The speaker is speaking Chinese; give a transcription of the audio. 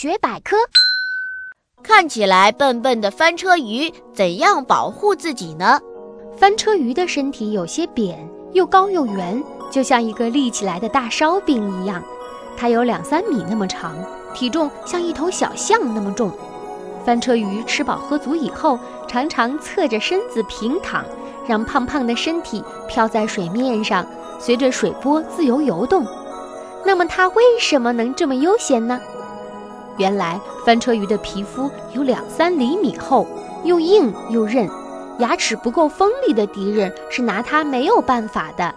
学百科。看起来笨笨的翻车鱼怎样保护自己呢？翻车鱼的身体有些扁，又高又圆，就像一个立起来的大烧饼一样。它有两三米那么长，体重像一头小象那么重。翻车鱼吃饱喝足以后，常常侧着身子平躺，让胖胖的身体漂在水面上，随着水波自由游动。那么它为什么能这么悠闲呢？原来翻车鱼的皮肤有两三厘米厚，又硬又韧，牙齿不够锋利的敌人是拿它没有办法的。